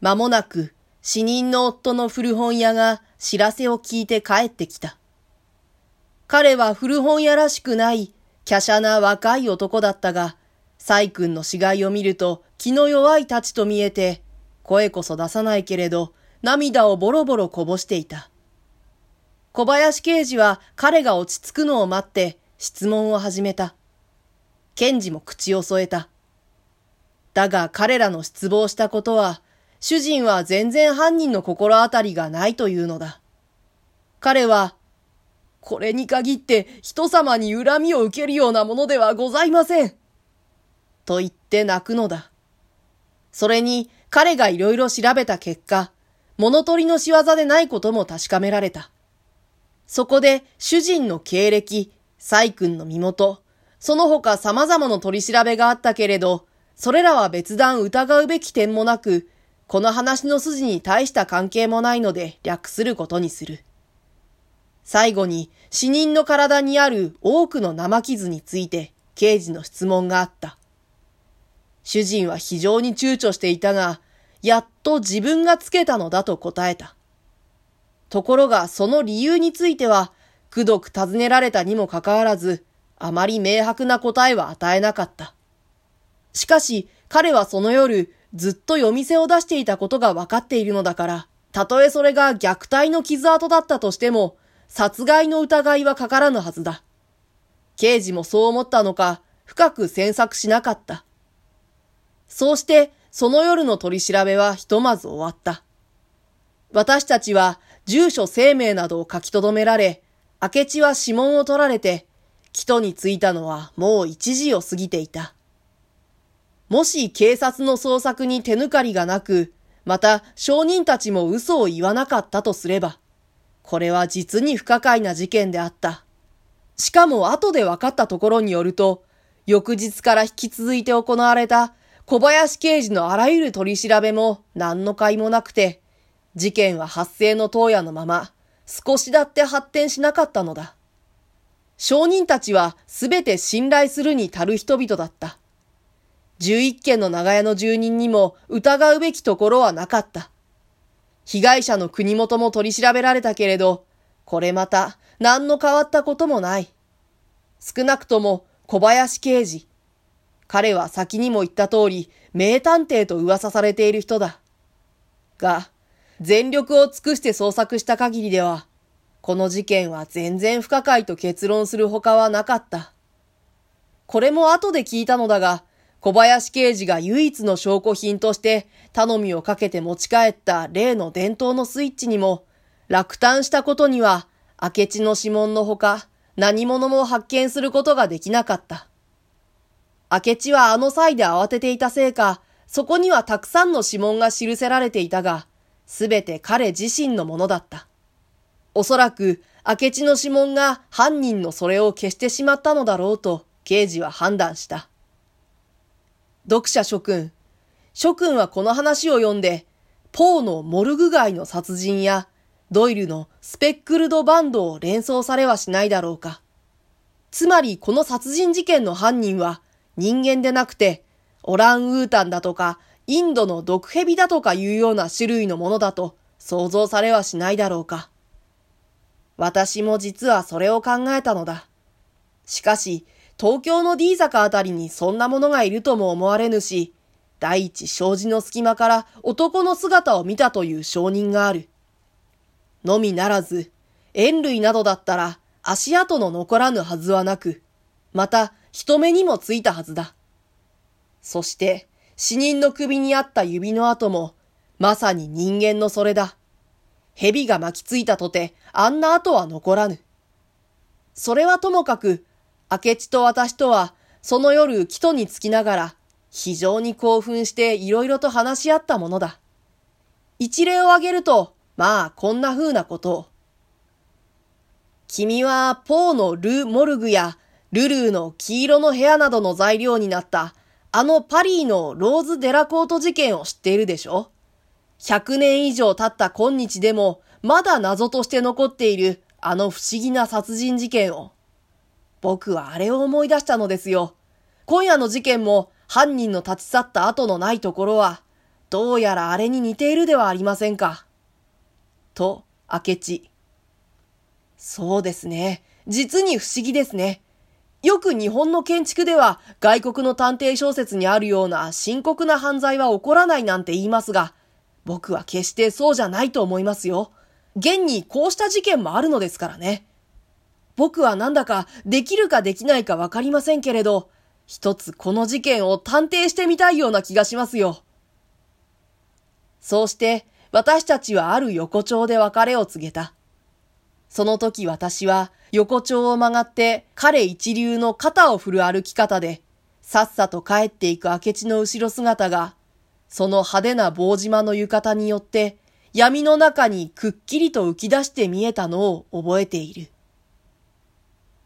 間もなく死人の夫の古本屋が知らせを聞いて帰ってきた。彼は古本屋らしくない華奢な若い男だったが、サイ君の死骸を見ると気の弱いたちと見えて、声こそ出さないけれど、涙をボロボロこぼしていた。小林刑事は彼が落ち着くのを待って質問を始めた。検事も口を添えた。だが彼らの失望したことは、主人は全然犯人の心当たりがないというのだ。彼は、これに限って人様に恨みを受けるようなものではございません。と言って泣くのだ。それに彼がいろいろ調べた結果、物取りの仕業でないことも確かめられた。そこで主人の経歴、細君の身元、その他様々な取り調べがあったけれど、それらは別段疑うべき点もなく、この話の筋に大した関係もないので略することにする。最後に死人の体にある多くの生傷について刑事の質問があった。主人は非常に躊躇していたが、やっと自分がつけたのだと答えた。ところがその理由については、くどく尋ねられたにもかかわらず、あまり明白な答えは与えなかった。しかし、彼はその夜、ずっと夜店を出していたことが分かっているのだから、たとえそれが虐待の傷跡だったとしても、殺害の疑いはかからぬはずだ。刑事もそう思ったのか、深く詮索しなかった。そうして、その夜の取り調べはひとまず終わった。私たちは、住所生命などを書き留められ、明智は指紋を取られて、木戸に着いたのはもう一時を過ぎていた。もし警察の捜索に手抜かりがなく、また証人たちも嘘を言わなかったとすれば、これは実に不可解な事件であった。しかも後で分かったところによると、翌日から引き続いて行われた小林刑事のあらゆる取り調べも何の甲斐もなくて、事件は発生の当夜のまま少しだって発展しなかったのだ。証人たちはすべて信頼するに足る人々だった。11件の長屋の住人にも疑うべきところはなかった。被害者の国元も取り調べられたけれど、これまた何の変わったこともない。少なくとも小林刑事。彼は先にも言った通り、名探偵と噂されている人だ。が、全力を尽くして捜索した限りでは、この事件は全然不可解と結論するほかはなかった。これも後で聞いたのだが、小林刑事が唯一の証拠品として頼みをかけて持ち帰った例の伝統のスイッチにも落胆したことには明智の指紋のほか何者も発見することができなかった。明智はあの際で慌てていたせいか、そこにはたくさんの指紋が記せられていたが、すべて彼自身のものだった。おそらく明智の指紋が犯人のそれを消してしまったのだろうと刑事は判断した。読者諸君。諸君はこの話を読んで、ポーのモルグ街の殺人や、ドイルのスペックルドバンドを連想されはしないだろうか。つまりこの殺人事件の犯人は人間でなくて、オランウータンだとか、インドの毒蛇だとかいうような種類のものだと想像されはしないだろうか。私も実はそれを考えたのだ。しかし、東京の D 坂あたりにそんなものがいるとも思われぬし、第一障子の隙間から男の姿を見たという証人がある。のみならず、塩類などだったら足跡の残らぬはずはなく、また人目にもついたはずだ。そして、死人の首にあった指の跡も、まさに人間のそれだ。蛇が巻きついたとて、あんな跡は残らぬ。それはともかく、明智と私とは、その夜、木戸につきながら、非常に興奮していろいろと話し合ったものだ。一例を挙げると、まあ、こんな風なことを。君は、ポーのル・モルグや、ルルーの黄色の部屋などの材料になった、あのパリーのローズ・デラコート事件を知っているでしょ？100年以上経った今日でも、まだ謎として残っている、あの不思議な殺人事件を。僕はあれを思い出したのですよ。今夜の事件も犯人の立ち去った後のないところは、どうやらあれに似ているではありませんか。と、明智。そうですね。実に不思議ですね。よく日本の建築では外国の探偵小説にあるような深刻な犯罪は起こらないなんて言いますが、僕は決してそうじゃないと思いますよ。現にこうした事件もあるのですからね。僕はなんだかできるかできないかわかりませんけれど、一つこの事件を探偵してみたいような気がしますよ。そうして私たちはある横丁で別れを告げた。その時私は横丁を曲がって彼一流の肩を振る歩き方で、さっさと帰っていく明智の後ろ姿が、その派手な棒島の浴衣によって闇の中にくっきりと浮き出して見えたのを覚えている。